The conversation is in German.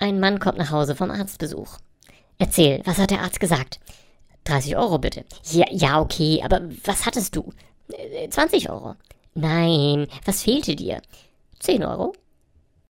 Ein Mann kommt nach Hause vom Arztbesuch. Erzähl, was hat der Arzt gesagt? 30 Euro bitte. Ja, ja, okay, aber was hattest du? Äh, 20 Euro. Nein, was fehlte dir? 10 Euro.